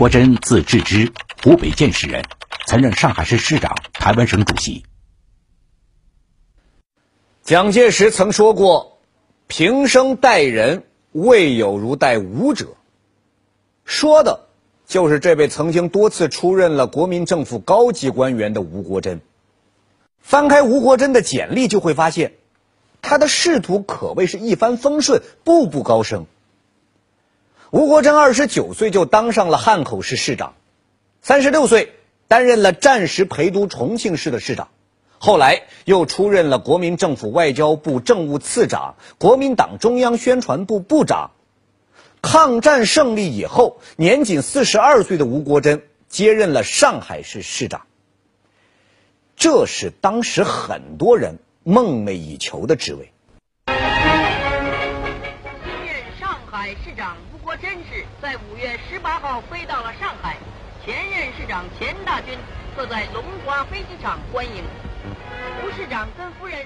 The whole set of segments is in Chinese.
国珍字志之，湖北建始人，曾任上海市市长、台湾省主席。蒋介石曾说过：“平生待人，未有如待吾者。”说的，就是这位曾经多次出任了国民政府高级官员的吴国桢。翻开吴国桢的简历，就会发现，他的仕途可谓是一帆风顺，步步高升。吴国桢二十九岁就当上了汉口市市长，三十六岁担任了战时陪都重庆市的市长。后来又出任了国民政府外交部政务次长、国民党中央宣传部部长。抗战胜利以后，年仅四十二岁的吴国桢接任了上海市市长。这是当时很多人梦寐以求的职位。新任上海市长国桢是在五月十八号飞到了上海，前任市长钱大钧坐在龙华飞机场欢迎。吴市长跟夫人。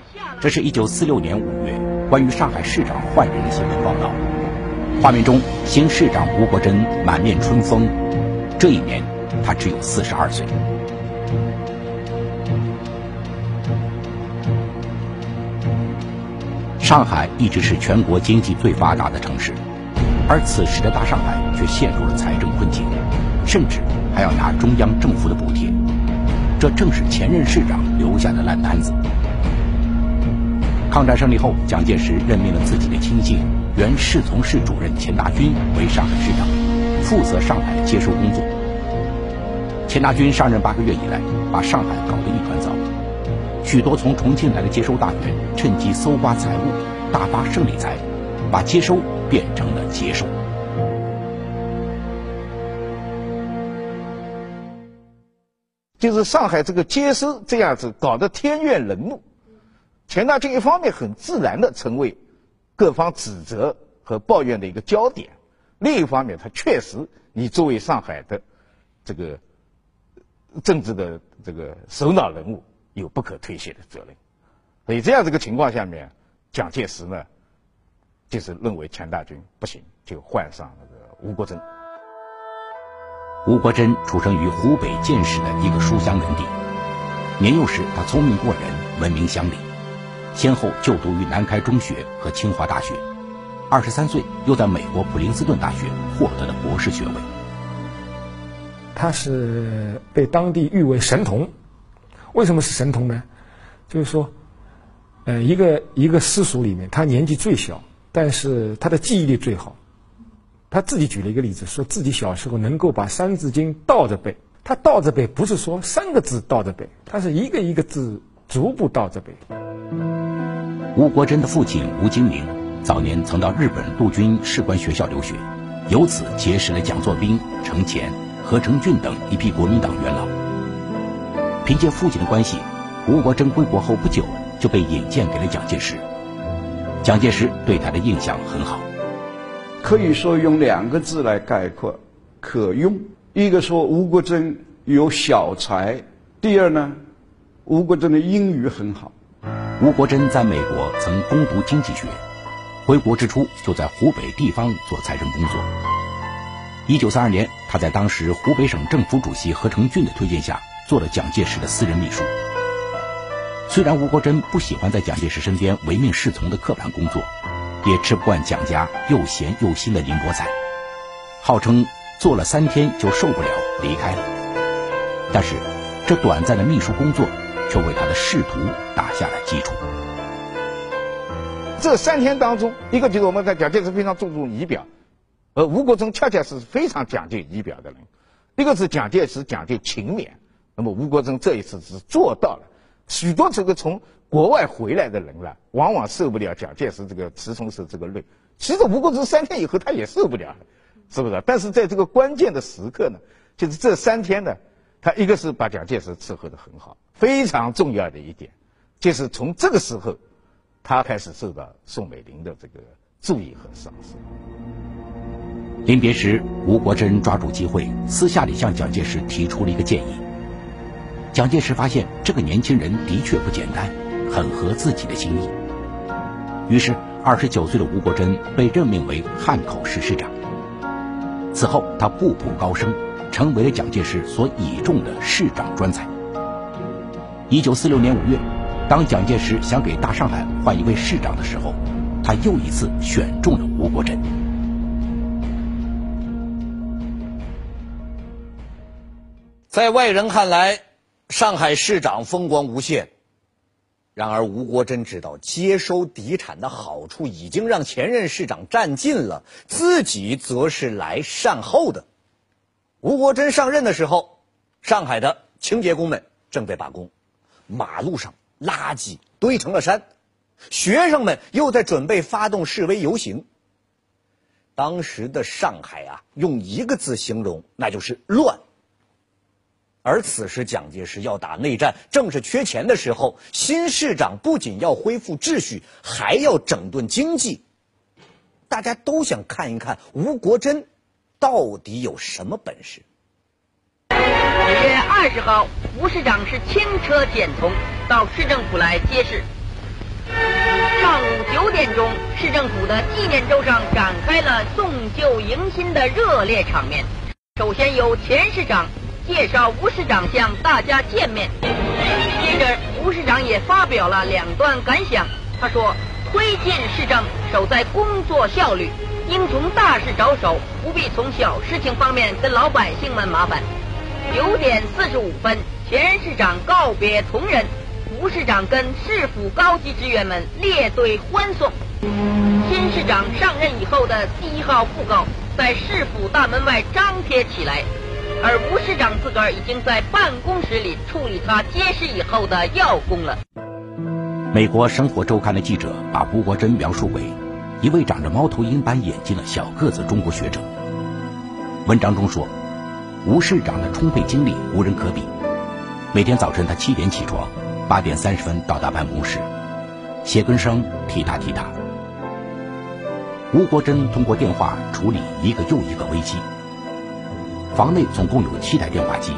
这是一九四六年五月关于上海市长换人的新闻报道。画面中，新市长吴国桢满面春风。这一年，他只有四十二岁。上海一直是全国经济最发达的城市，而此时的大上海却陷入了财政困境，甚至还要拿中央政府的补贴。这正是前任市长留下的烂摊子。抗战胜利后，蒋介石任命了自己的亲信、原侍从室主任钱大钧为上海市长，负责上海接收工作。钱大钧上任八个月以来，把上海搞得一团糟，许多从重庆来的接收大员趁机搜刮财物，大发胜利财，把接收变成了接收。就是上海这个接收这样子搞得天怨人怒，钱大钧一方面很自然的成为各方指责和抱怨的一个焦点，另一方面他确实你作为上海的这个政治的这个首脑人物有不可推卸的责任，所以这样这个情况下面，蒋介石呢就是认为钱大钧不行，就换上那个吴国桢。吴国桢出生于湖北建始的一个书香门第，年幼时他聪明过人，闻名乡里，先后就读于南开中学和清华大学，二十三岁又在美国普林斯顿大学获得了博士学位。他是被当地誉为神童，为什么是神童呢？就是说，呃，一个一个私塾里面，他年纪最小，但是他的记忆力最好。他自己举了一个例子，说自己小时候能够把《三字经》倒着背。他倒着背不是说三个字倒着背，他是一个一个字逐步倒着背。吴国桢的父亲吴金明早年曾到日本陆军士官学校留学，由此结识了蒋作斌、程潜、何成俊等一批国民党元老。凭借父亲的关系，吴国桢归国后不久就被引荐给了蒋介石。蒋介石对他的印象很好。可以说用两个字来概括，可用。一个说吴国桢有小才，第二呢，吴国桢的英语很好。吴国桢在美国曾攻读经济学，回国之初就在湖北地方做财政工作。一九三二年，他在当时湖北省政府主席何成俊的推荐下，做了蒋介石的私人秘书。虽然吴国桢不喜欢在蒋介石身边唯命是从的刻板工作。也吃不惯蒋家又咸又腥的宁波菜，号称做了三天就受不了，离开了。但是，这短暂的秘书工作却为他的仕途打下了基础。这三天当中，一个就是我们在蒋介石非常注重仪表，而吴国桢恰恰是非常讲究仪表的人。一个是蒋介石讲究勤勉，那么吴国桢这一次是做到了。许多这个从国外回来的人了，往往受不了蒋介石这个持从式这个论。其实吴国桢三天以后他也受不了，是不是？但是在这个关键的时刻呢，就是这三天呢，他一个是把蒋介石伺候得很好，非常重要的一点，就是从这个时候，他开始受到宋美龄的这个注意和赏识。临别时，吴国桢抓住机会，私下里向蒋介石提出了一个建议。蒋介石发现这个年轻人的确不简单。很合自己的心意，于是二十九岁的吴国桢被任命为汉口市市长。此后，他步步高升，成为了蒋介石所倚重的市长专才。一九四六年五月，当蒋介石想给大上海换一位市长的时候，他又一次选中了吴国桢。在外人看来，上海市长风光无限。然而，吴国桢知道接收敌产的好处已经让前任市长占尽了，自己则是来善后的。吴国桢上任的时候，上海的清洁工们正在罢工，马路上垃圾堆成了山，学生们又在准备发动示威游行。当时的上海啊，用一个字形容，那就是乱。而此时，蒋介石要打内战，正是缺钱的时候。新市长不仅要恢复秩序，还要整顿经济。大家都想看一看吴国桢到底有什么本事。五月二十号，吴市长是轻车简从到市政府来接事。上午九点钟，市政府的纪念周上展开了送旧迎新的热烈场面。首先由前市长。介绍吴市长向大家见面，接着吴市长也发表了两段感想。他说：“推进市政，守在工作效率，应从大事着手，不必从小事情方面跟老百姓们麻烦。”九点四十五分，前市长告别同仁，吴市长跟市府高级职员们列队欢送。新市长上任以后的第一号布告在市府大门外张贴起来。而吴市长自个儿已经在办公室里处理他接事以后的要工了。美国《生活周刊》的记者把吴国桢描述为一位长着猫头鹰般眼睛的小个子中国学者。文章中说，吴市长的充沛精力无人可比。每天早晨他七点起床，八点三十分到达办公室，鞋跟声踢踏踢踏。吴国桢通过电话处理一个又一个危机。房内总共有七台电话机，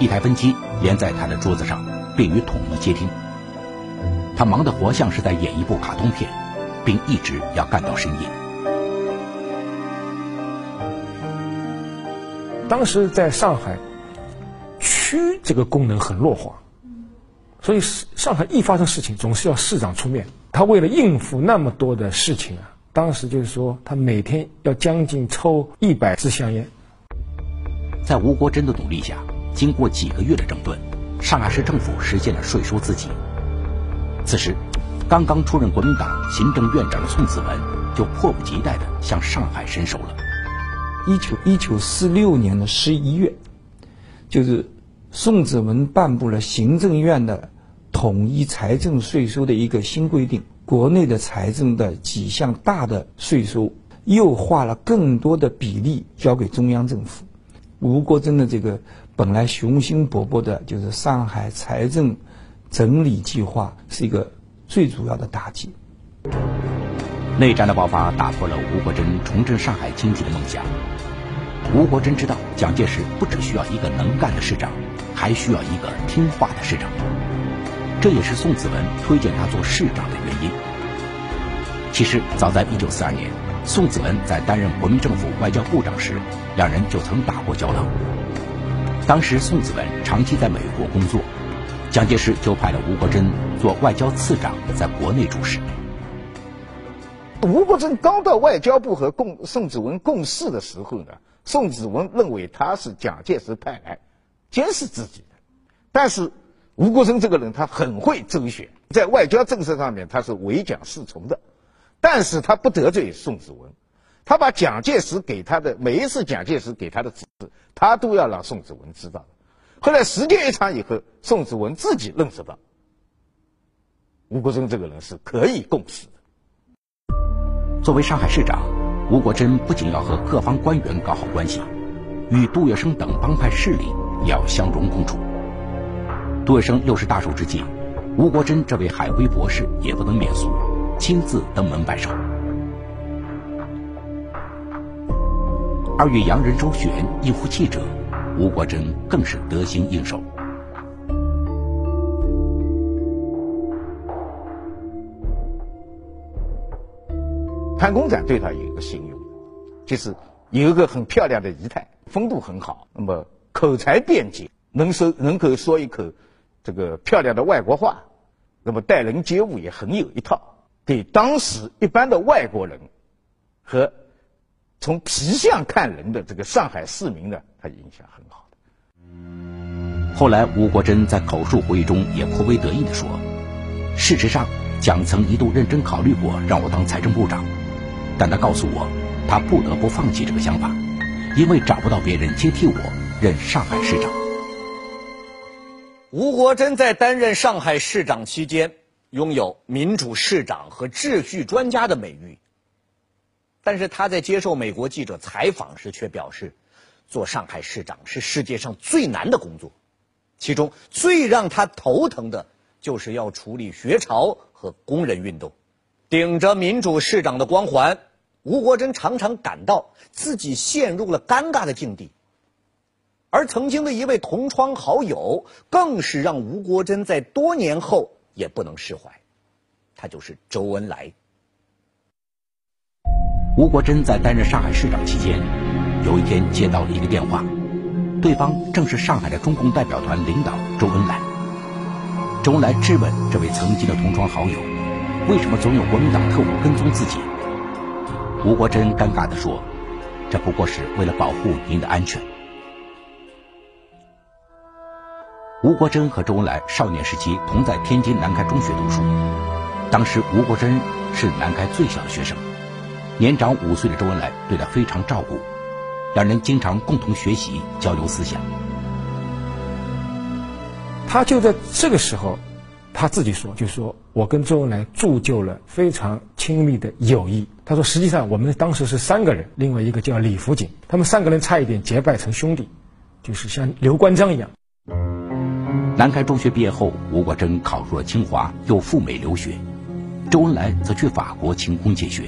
一台分机连在他的桌子上，便于统一接听。他忙得活像是在演一部卡通片，并一直要干到深夜。当时在上海，区这个功能很弱化，所以上海一发生事情，总是要市长出面。他为了应付那么多的事情啊，当时就是说，他每天要将近抽一百支香烟。在吴国桢的努力下，经过几个月的整顿，上海市政府实现了税收自给。此时，刚刚出任国民党行政院长的宋子文就迫不及待地向上海伸手了。一九一九四六年的十一月，就是宋子文颁布了行政院的统一财政税收的一个新规定，国内的财政的几项大的税收又划了更多的比例交给中央政府。吴国桢的这个本来雄心勃勃的，就是上海财政整理计划，是一个最主要的打击。内战的爆发打破了吴国桢重振上海经济的梦想。吴国桢知道，蒋介石不只需要一个能干的市长，还需要一个听话的市长。这也是宋子文推荐他做市长的原因。其实，早在1942年。宋子文在担任国民政府外交部长时，两人就曾打过交道。当时宋子文长期在美国工作，蒋介石就派了吴国桢做外交次长，在国内主事。吴国桢刚到外交部和共宋子文共事的时候呢，宋子文认为他是蒋介石派来监视自己的，但是吴国桢这个人他很会周旋，在外交政策上面他是唯蒋是从的。但是他不得罪宋子文，他把蒋介石给他的每一次蒋介石给他的指示，他都要让宋子文知道。后来时间一长以后，宋子文自己认识到，吴国桢这个人是可以共事的。作为上海市长，吴国桢不仅要和各方官员搞好关系，与杜月笙等帮派势力也要相容共处。杜月笙又是大寿之际，吴国桢这位海归博士也不能免俗。亲自登门拜寿。而与洋人周旋一呼气者，吴国桢更是得心应手。潘公展对他有一个形容，就是有一个很漂亮的仪态，风度很好，那么口才辩解，能说能够说一口这个漂亮的外国话，那么待人接物也很有一套，给当时一般的外国人和从皮相看人的这个上海市民呢，他影响很好的。后来，吴国桢在口述回忆中也颇为得意地说：“事实上，蒋曾一度认真考虑过让我当财政部长，但他告诉我。”他不得不放弃这个想法，因为找不到别人接替我任上海市长。吴国桢在担任上海市长期间，拥有民主市长和秩序专家的美誉。但是他在接受美国记者采访时却表示，做上海市长是世界上最难的工作，其中最让他头疼的就是要处理学潮和工人运动，顶着民主市长的光环。吴国桢常常感到自己陷入了尴尬的境地，而曾经的一位同窗好友，更是让吴国桢在多年后也不能释怀。他就是周恩来。吴国桢在担任上海市长期间，有一天接到了一个电话，对方正是上海的中共代表团领导周恩来。周恩来质问这位曾经的同窗好友，为什么总有国民党特务跟踪自己？吴国桢尴尬地说：“这不过是为了保护您的安全。”吴国桢和周恩来少年时期同在天津南开中学读书，当时吴国桢是南开最小的学生，年长五岁的周恩来对他非常照顾，两人经常共同学习交流思想。他就在这个时候。他自己说，就说我跟周恩来铸就了非常亲密的友谊。他说，实际上我们当时是三个人，另外一个叫李福景，他们三个人差一点结拜成兄弟，就是像刘关张一样。南开中学毕业后，吴国桢考入了清华，又赴美留学；周恩来则去法国勤工俭学。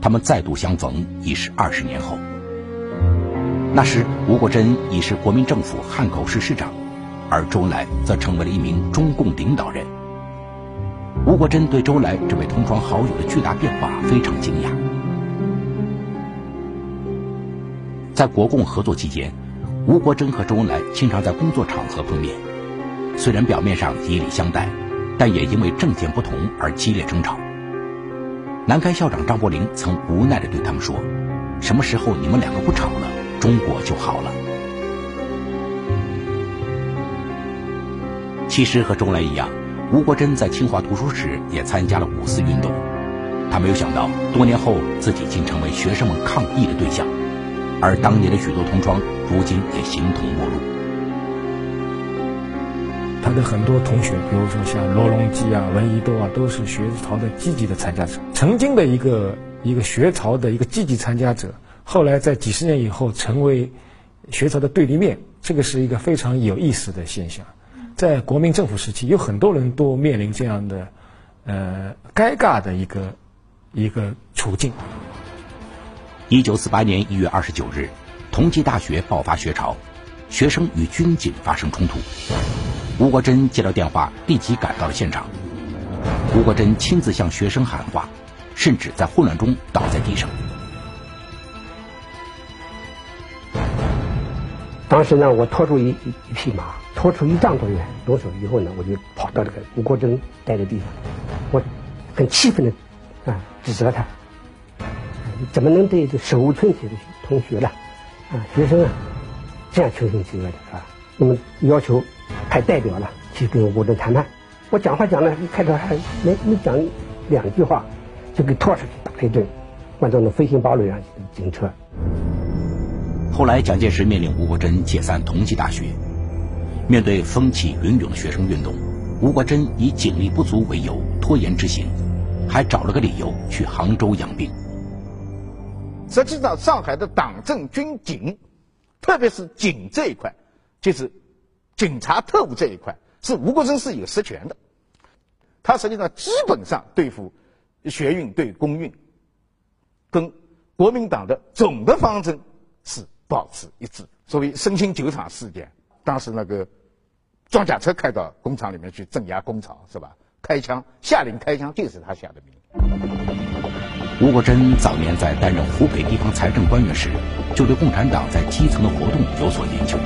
他们再度相逢，已是二十年后。那时，吴国桢已是国民政府汉口市市长。而周恩来则成为了一名中共领导人。吴国桢对周恩来这位同窗好友的巨大变化非常惊讶。在国共合作期间，吴国桢和周恩来经常在工作场合碰面，虽然表面上以礼相待，但也因为政见不同而激烈争吵。南开校长张伯苓曾无奈地对他们说：“什么时候你们两个不吵了，中国就好了。”其实和周恩来一样，吴国桢在清华读书时也参加了五四运动。他没有想到，多年后自己竟成为学生们抗议的对象，而当年的许多同窗，如今也形同陌路。的很多同学，比如说像罗隆基啊、闻一多啊，都是学潮的积极的参加者。曾经的一个一个学潮的一个积极参加者，后来在几十年以后成为学潮的对立面，这个是一个非常有意思的现象。在国民政府时期，有很多人都面临这样的，呃，尴尬的一个一个处境。一九四八年一月二十九日，同济大学爆发学潮，学生与军警发生冲突。吴国桢接到电话，立即赶到了现场。吴国桢亲自向学生喊话，甚至在混乱中倒在地上。当时呢，我拖住一一匹马。拖出一丈多远，动手以后呢，我就跑到这个吴国桢待的地方，我很气愤的啊指责他，怎么能对手无寸铁的同学呢？啊，学生啊这样穷凶极恶的啊？那么要求派代表了去跟吴国桢谈判。我讲话讲了一开头还没没讲两句话，就给拖出去打了一顿，换成了飞行堡垒上警车。后来蒋介石命令吴国桢解散同济大学。面对风起云涌的学生运动，吴国桢以警力不足为由拖延执行，还找了个理由去杭州养病。实际上，上海的党政军警，特别是警这一块，就是警察特务这一块，是吴国桢是有实权的。他实际上基本上对付学运对公运，跟国民党的总的方针是保持一致。所谓申兴酒厂事件，当时那个。装甲车开到工厂里面去镇压工厂，是吧？开枪，下令开枪，就是他下的命令。吴国桢早年在担任湖北地方财政官员时，就对共产党在基层的活动有所研究。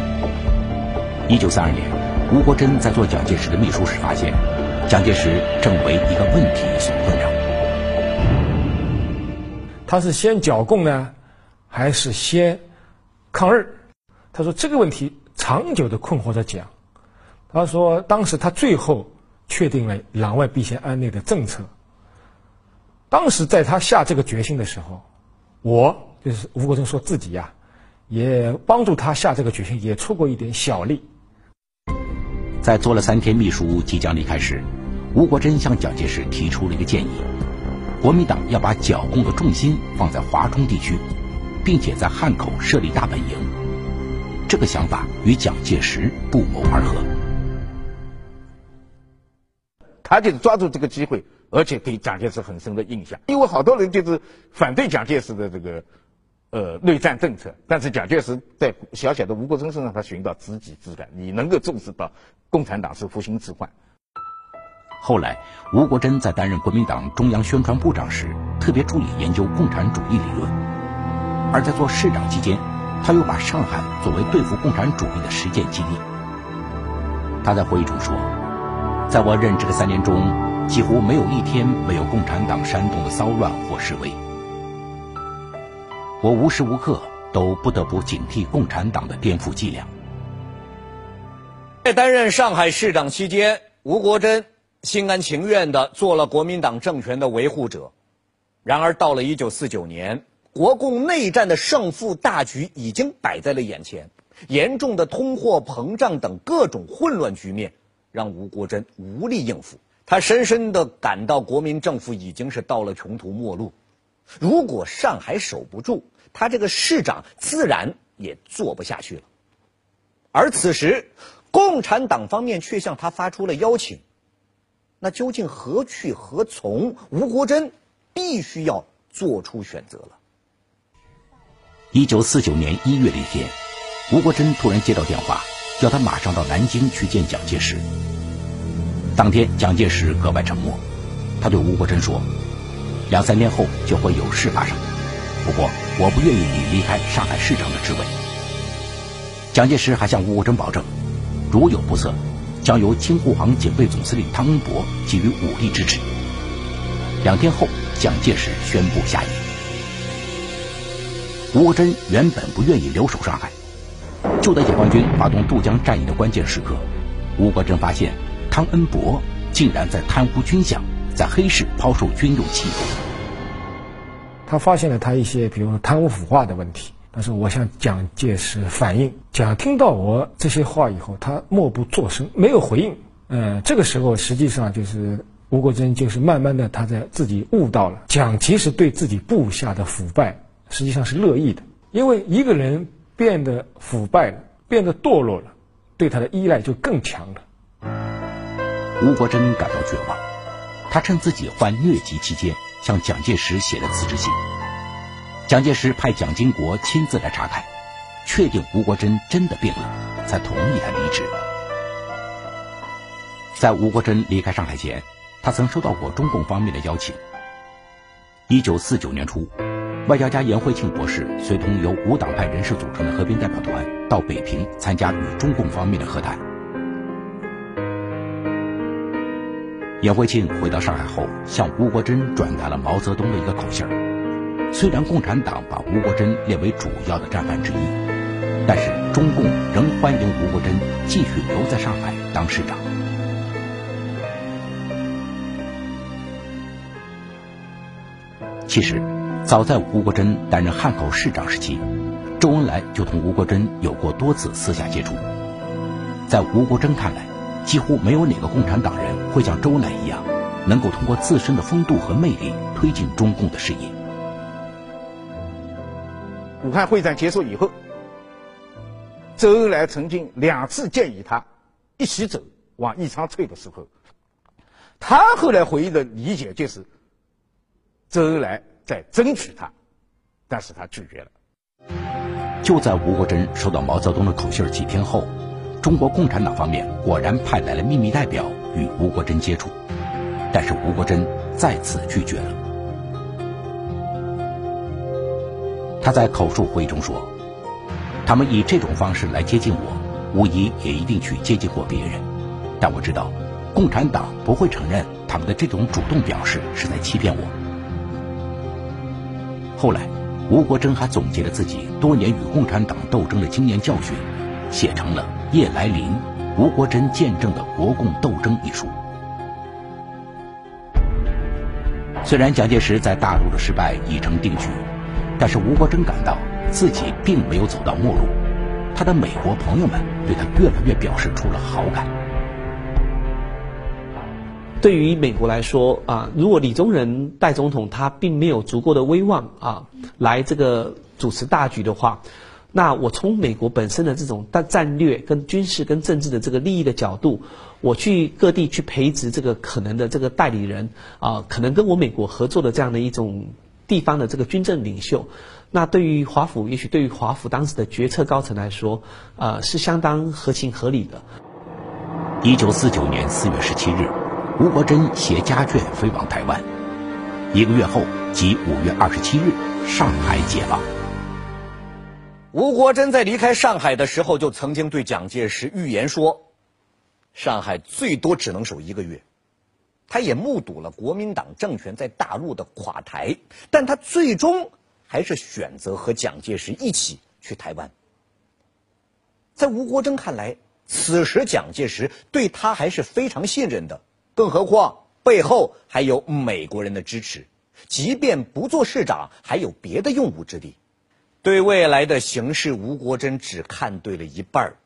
一九三二年，吴国桢在做蒋介石的秘书时发现，蒋介石正为一个问题所困扰。他是先剿共呢，还是先抗日？他说这个问题长久的困惑着蒋。他说当时他最后确定了攘外必先安内的政策。当时在他下这个决心的时候，我就是吴国桢说自己呀，也帮助他下这个决心，也出过一点小力。在做了三天秘书即将离开时，吴国桢向蒋介石提出了一个建议：国民党要把剿共的重心放在华中地区，并且在汉口设立大本营。这个想法与蒋介石不谋而合。他就是抓住这个机会。而且给蒋介石很深的印象，因为好多人就是反对蒋介石的这个呃内战政策，但是蒋介石在小小的吴国桢身上，他寻到知己知感，你能够重视到共产党是复兴之患。后来，吴国桢在担任国民党中央宣传部长时，特别注意研究共产主义理论；而在做市长期间，他又把上海作为对付共产主义的实践基地。他在会议中说：“在我任职的三年中。”几乎没有一天没有共产党煽动的骚乱或示威，我无时无刻都不得不警惕共产党的颠覆伎俩。在担任上海市长期间，吴国桢心甘情愿地做了国民党政权的维护者。然而，到了一九四九年，国共内战的胜负大局已经摆在了眼前，严重的通货膨胀等各种混乱局面让吴国桢无力应付。他深深地感到国民政府已经是到了穷途末路，如果上海守不住，他这个市长自然也做不下去了。而此时，共产党方面却向他发出了邀请，那究竟何去何从？吴国桢必须要做出选择了。一九四九年一月的一天，吴国桢突然接到电话，叫他马上到南京去见蒋介石。当天，蒋介石格外沉默。他对吴国桢说：“两三天后就会有事发生，不过我不愿意你离开上海市长的职位。”蒋介石还向吴国桢保证，如有不测，将由京沪杭警备总司令汤恩伯给予武力支持。两天后，蒋介石宣布下野。吴国桢原本不愿意留守上海，就在解放军发动渡江战役的关键时刻，吴国桢发现。汤恩伯竟然在贪污军饷，在黑市抛售军用器械。他发现了他一些，比如贪污腐化的问题。但是我向蒋介石反映，蒋听到我这些话以后，他默不作声，没有回应。嗯，这个时候实际上就是吴国桢就是慢慢的他在自己悟到了，蒋其实对自己部下的腐败实际上是乐意的，因为一个人变得腐败了，变得堕落了，对他的依赖就更强了。吴国桢感到绝望，他趁自己患疟疾期间向蒋介石写了辞职信。蒋介石派蒋经国亲自来查看，确定吴国桢真的病了，才同意他离职。在吴国桢离开上海前，他曾收到过中共方面的邀请。一九四九年初，外交家颜惠庆博士随同由无党派人士组成的和平代表团到北平参加与中共方面的和谈。颜惠庆回到上海后，向吴国桢转达了毛泽东的一个口信儿。虽然共产党把吴国桢列为主要的战犯之一，但是中共仍欢迎吴国桢继续留在上海当市长。其实，早在吴国桢担任汉口市长时期，周恩来就同吴国桢有过多次私下接触。在吴国桢看来，几乎没有哪个共产党人会像周恩来一样，能够通过自身的风度和魅力推进中共的事业。武汉会战结束以后，周恩来曾经两次建议他一起走往宜昌退的时候，他后来回忆的理解就是，周恩来在争取他，但是他拒绝了。就在吴国桢收到毛泽东的口信几天后。中国共产党方面果然派来了秘密代表与吴国桢接触，但是吴国桢再次拒绝了。他在口述回忆中说：“他们以这种方式来接近我，无疑也一定去接近过别人。但我知道，共产党不会承认他们的这种主动表示是在欺骗我。”后来，吴国桢还总结了自己多年与共产党斗争的经验教训，写成了《叶来临吴国桢见证的国共斗争》一书。虽然蒋介石在大陆的失败已成定局，但是吴国桢感到自己并没有走到末路，他的美国朋友们对他越来越表示出了好感。对于美国来说啊，如果李宗仁代总统他并没有足够的威望啊，来这个主持大局的话，那我从美国本身的这种战战略跟军事跟政治的这个利益的角度，我去各地去培植这个可能的这个代理人啊，可能跟我美国合作的这样的一种地方的这个军政领袖，那对于华府，也许对于华府当时的决策高层来说，呃，是相当合情合理的。一九四九年四月十七日。吴国桢携家眷飞往台湾，一个月后，即五月二十七日，上海解放。吴国桢在离开上海的时候，就曾经对蒋介石预言说：“上海最多只能守一个月。”他也目睹了国民党政权在大陆的垮台，但他最终还是选择和蒋介石一起去台湾。在吴国桢看来，此时蒋介石对他还是非常信任的。更何况背后还有美国人的支持，即便不做市长，还有别的用武之地。对未来的形势，吴国桢只看对了一半儿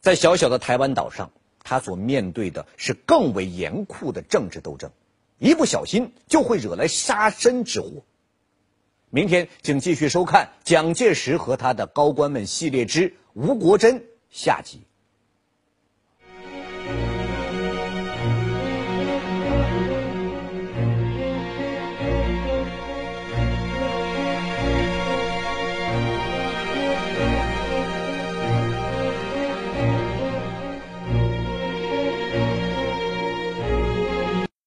在小小的台湾岛上，他所面对的是更为严酷的政治斗争，一不小心就会惹来杀身之祸。明天，请继续收看《蒋介石和他的高官们》系列之吴国桢下集。